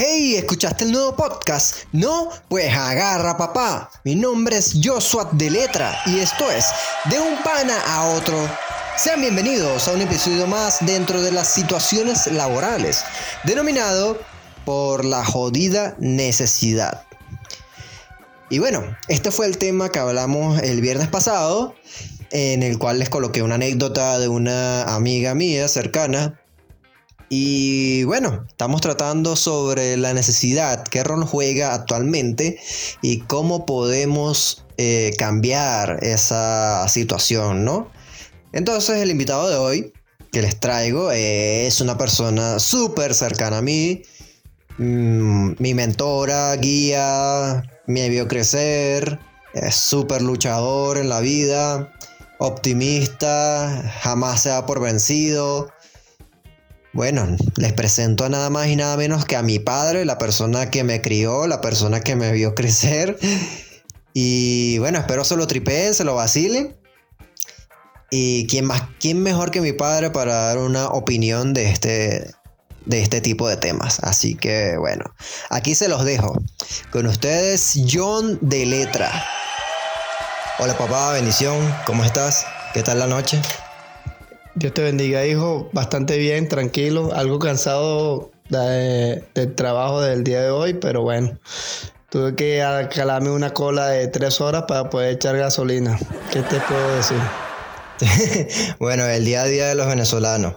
Hey, ¿escuchaste el nuevo podcast? ¿No? Pues agarra papá. Mi nombre es Joshua de Letra y esto es De un pana a otro. Sean bienvenidos a un episodio más dentro de las situaciones laborales, denominado por la jodida necesidad. Y bueno, este fue el tema que hablamos el viernes pasado, en el cual les coloqué una anécdota de una amiga mía cercana y bueno, estamos tratando sobre la necesidad, qué rol juega actualmente y cómo podemos eh, cambiar esa situación, ¿no? Entonces el invitado de hoy que les traigo es una persona súper cercana a mí, mm, mi mentora, guía, me vio crecer, es súper luchador en la vida, optimista, jamás se da por vencido bueno, les presento a nada más y nada menos que a mi padre, la persona que me crió, la persona que me vio crecer. Y bueno, espero se lo tripeen, se lo vacilen. Y quién más, quién mejor que mi padre para dar una opinión de este, de este tipo de temas. Así que bueno, aquí se los dejo. Con ustedes, John de Letra. Hola papá, bendición, ¿cómo estás? ¿Qué tal la noche? Dios te bendiga, hijo. Bastante bien, tranquilo. Algo cansado del trabajo del día de hoy, pero bueno. Tuve que calarme una cola de tres horas para poder echar gasolina. ¿Qué te puedo decir? bueno, el día a día de los venezolanos.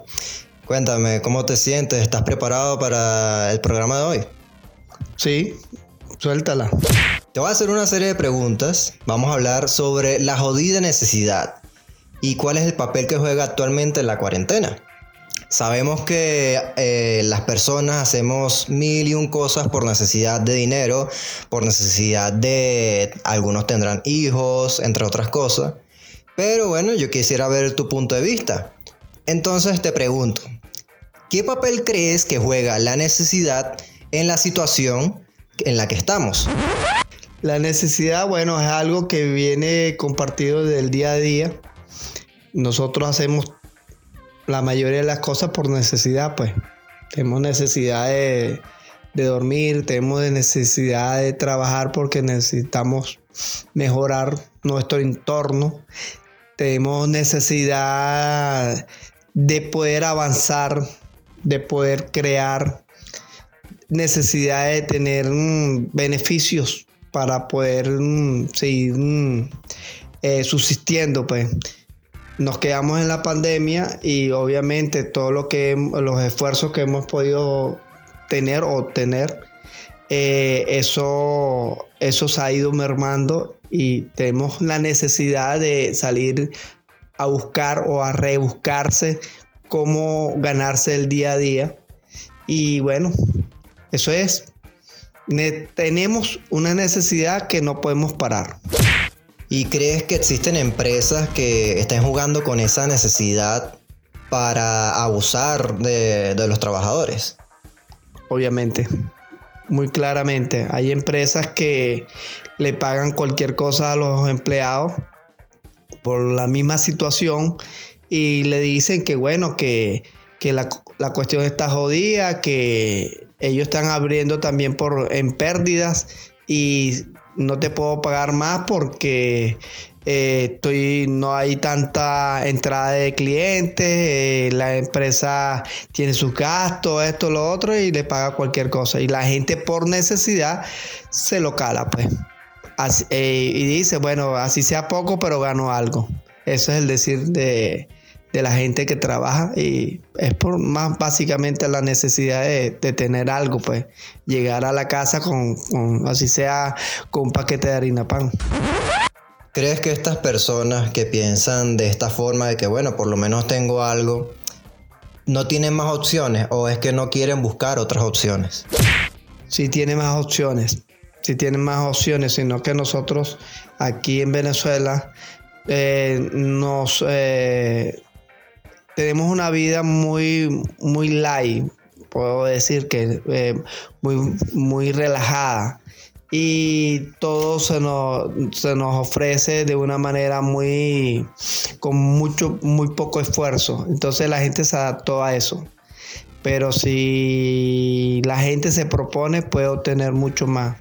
Cuéntame, ¿cómo te sientes? ¿Estás preparado para el programa de hoy? Sí, suéltala. Te voy a hacer una serie de preguntas. Vamos a hablar sobre la jodida necesidad y cuál es el papel que juega actualmente en la cuarentena. Sabemos que eh, las personas hacemos mil y un cosas por necesidad de dinero, por necesidad de... Algunos tendrán hijos, entre otras cosas. Pero bueno, yo quisiera ver tu punto de vista. Entonces te pregunto, ¿qué papel crees que juega la necesidad en la situación en la que estamos? La necesidad, bueno, es algo que viene compartido del día a día nosotros hacemos la mayoría de las cosas por necesidad, pues. Tenemos necesidad de, dormir, tenemos necesidad de trabajar porque necesitamos mejorar nuestro entorno. Tenemos necesidad de poder avanzar, de poder crear, necesidad de tener mm, beneficios para poder mm, seguir mm, eh, subsistiendo, pues nos quedamos en la pandemia y obviamente todo lo que los esfuerzos que hemos podido tener o obtener eh, eso eso se ha ido mermando y tenemos la necesidad de salir a buscar o a rebuscarse cómo ganarse el día a día. Y bueno eso es. Tenemos una necesidad que no podemos parar ¿Y crees que existen empresas que estén jugando con esa necesidad para abusar de, los trabajadores? Obviamente, muy claramente. Hay empresas que le pagan cualquier cosa a los empleados por la misma situación y le dicen que bueno, que, la, la, cuestión está jodida, que ellos están abriendo también por, en pérdidas y no te puedo pagar más porque eh, estoy, no hay tanta entrada de clientes, eh, la empresa tiene sus gastos, esto, lo otro, y le paga cualquier cosa. Y la gente por necesidad se lo cala, pues. Eh, y dice, bueno, así sea poco, pero gano algo. Eso es el decir de, de la gente que trabaja y es por más básicamente la necesidad de, tener algo, pues llegar a la casa con, así sea, con un paquete de harina pan. ¿Crees que estas personas que piensan de esta forma, de que bueno, por lo menos tengo algo, no tienen más opciones o es que no quieren buscar otras opciones? Sí tienen más opciones, sí tienen más opciones, sino que nosotros aquí en Venezuela eh, nos... Eh, tenemos una vida muy, muy light, puedo decir que eh, muy, muy relajada. Y todo se nos, se nos ofrece de una manera muy, con mucho, muy poco esfuerzo. Entonces la gente se adaptó a eso. Pero si la gente se propone, puede obtener mucho más.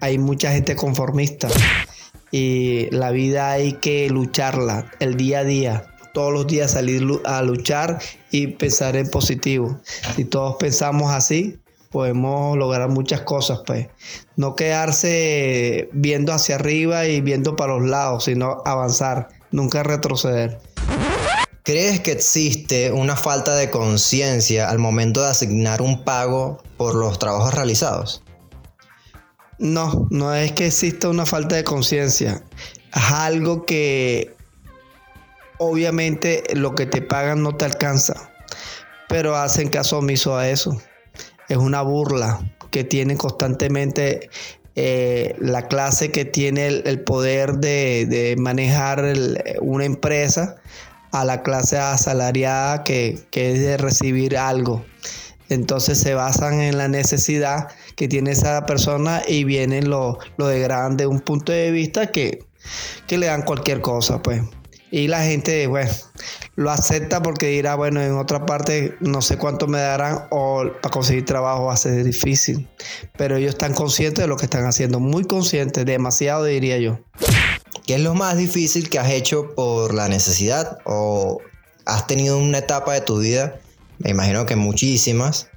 Hay mucha gente conformista y la vida hay que lucharla el día a día. Todos los días salir a luchar y pensar en positivo. Si todos pensamos así, podemos lograr muchas cosas, pues. No quedarse viendo hacia arriba y viendo para los lados, sino avanzar, nunca retroceder. ¿Crees que existe una falta de conciencia al momento de asignar un pago por los trabajos realizados? No, no es que exista una falta de conciencia. Es algo que obviamente lo que te pagan no te alcanza, pero hacen caso omiso a eso. Es una burla que tienen constantemente eh, la clase que tiene el, poder de, manejar una empresa a la clase asalariada que, que es de recibir algo. Entonces se basan en la necesidad que tiene esa persona y vienen lo, lo de un punto de vista que, que le dan cualquier cosa, pues. Y la gente, bueno, lo acepta porque dirá, bueno, en otra parte no sé cuánto me darán o para conseguir trabajo va a ser difícil. Pero ellos están conscientes de lo que están haciendo, muy conscientes, demasiado diría yo. ¿Qué es lo más difícil que has hecho por la necesidad o has tenido una etapa de tu vida? Me imagino que muchísimas,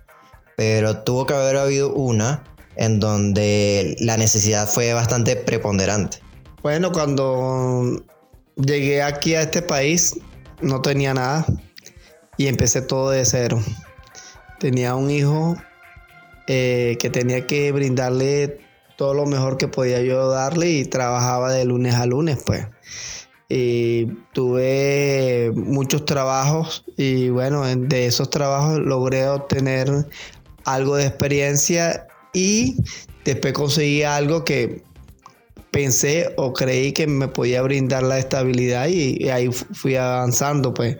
pero tuvo que haber habido una en donde la necesidad fue bastante preponderante. Bueno, cuando llegué aquí a este país no tenía nada y empecé todo de cero. Tenía un hijo eh, que tenía que brindarle todo lo mejor que podía yo darle y trabajaba de lunes a lunes, pues. Y tuve muchos trabajos y bueno, de esos trabajos logré obtener algo de experiencia y después conseguí algo que pensé o creí que me podía brindar la estabilidad y, ahí fui avanzando, pues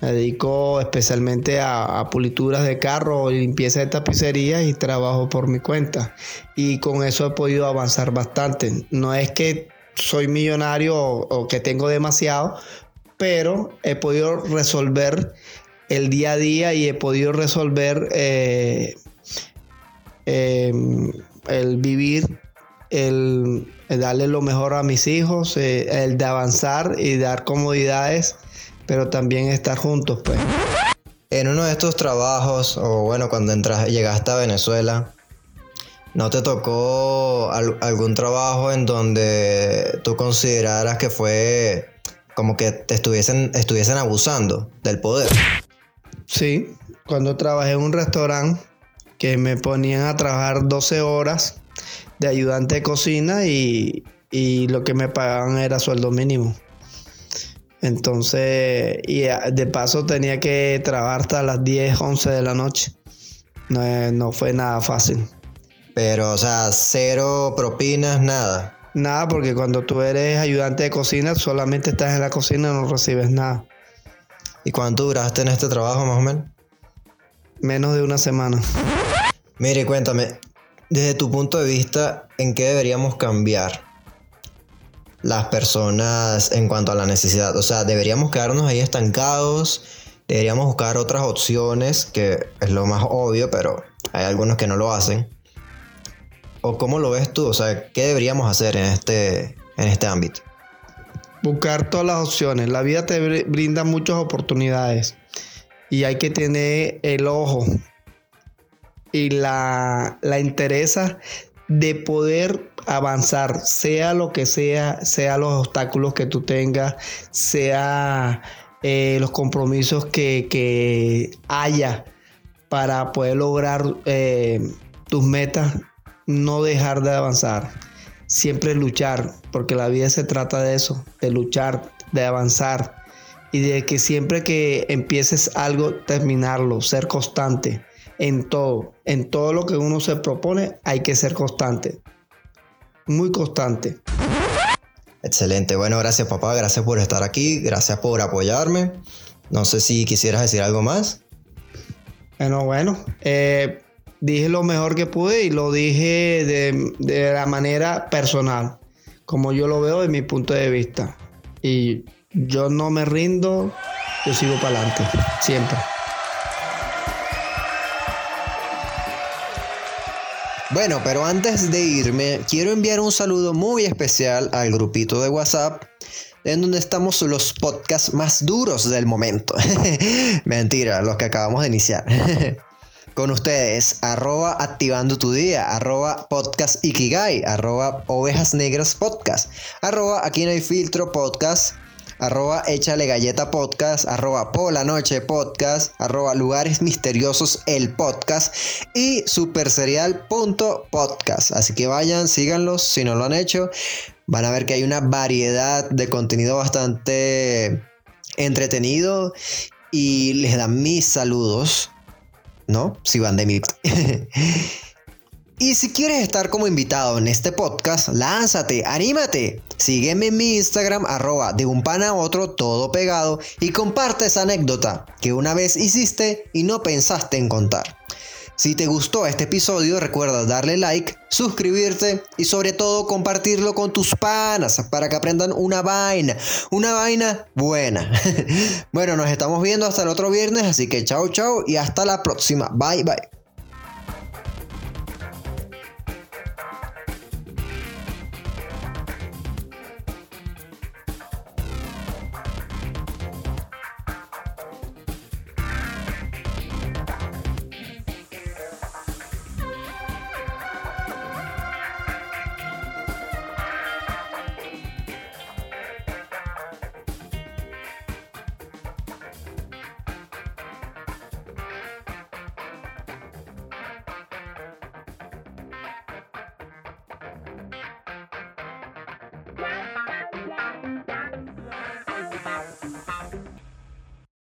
me dedico especialmente a, pulituras de carro, limpieza de tapicerías y trabajo por mi cuenta. Y con eso he podido avanzar bastante. No es que soy millonario o, que tengo demasiado, pero he podido resolver el día a día y he podido resolver eh, em, el vivir, el, darle lo mejor a mis hijos, eh, el de avanzar y dar comodidades, pero también estar juntos, pues. En uno de estos trabajos, o bueno, cuando entras, llegaste a Venezuela, ¿No te tocó algún trabajo en donde tú consideraras que fue como que te estuviesen, estuviesen abusando del poder? Sí, cuando trabajé en un restaurante que me ponían a trabajar 12 horas de ayudante de cocina y, y lo que me pagaban era sueldo mínimo. Entonces, y de paso tenía que trabajar hasta las 10, 11 de la noche. No, no fue nada fácil. Pero, o sea, cero propinas, nada. Nada, porque cuando tú eres ayudante de cocina, solamente estás en la cocina y no recibes nada. ¿Y cuánto duraste en este trabajo, más o menos? Menos de una semana. Mire, cuéntame, desde tu punto de vista, ¿en qué deberíamos cambiar las personas en cuanto a la necesidad? O sea, ¿deberíamos quedarnos ahí estancados? ¿Deberíamos buscar otras opciones? Que es lo más obvio, pero hay algunos que no lo hacen. ¿O cómo lo ves tú? O sea, ¿qué deberíamos hacer en este, en este ámbito? Buscar todas las opciones. La vida te brinda muchas oportunidades y hay que tener el ojo y la, la interesa de poder avanzar, sea lo que sea, sea los obstáculos que tú tengas, sea eh, los compromisos que, haya para poder lograr eh, tus metas no dejar de avanzar, siempre luchar, porque la vida se trata de eso, de luchar, de avanzar y de que siempre que empieces algo, terminarlo, ser constante en todo, en todo lo que uno se propone, hay que ser constante, muy constante. Excelente, bueno, gracias papá, gracias por estar aquí, gracias por apoyarme. No sé si quisieras decir algo más. Bueno, bueno, eh, dije lo mejor que pude y lo dije de, la manera personal, como yo lo veo de mi punto de vista. Y yo no me rindo, yo sigo para adelante, siempre. Bueno, pero antes de irme, quiero enviar un saludo muy especial al grupito de WhatsApp en donde estamos los podcasts más duros del momento. Mentira, los que acabamos de iniciar. Con ustedes, arroba activando tu día, arroba podcast ikigai, arroba ovejas negras podcast, arroba aquí no hay filtro podcast, arroba échale galleta podcast, arroba por podcast, arroba lugares misteriosos el podcast y superserial.podcast. Así que vayan, síganlos si no lo han hecho. Van a ver que hay una variedad de contenido bastante entretenido y les dan mis saludos, ¿no? Si van de mí. Y si quieres estar como invitado en este podcast, lánzate, anímate. Sígueme en mi Instagram, arroba de un pan a otro, todo pegado, y comparte esa anécdota que una vez hiciste y no pensaste en contar. Si te gustó este episodio, recuerda darle like, suscribirte y sobre todo compartirlo con tus panas para que aprendan una vaina, una vaina buena. bueno, nos estamos viendo hasta el otro viernes, así que chao chao y hasta la próxima. Bye bye.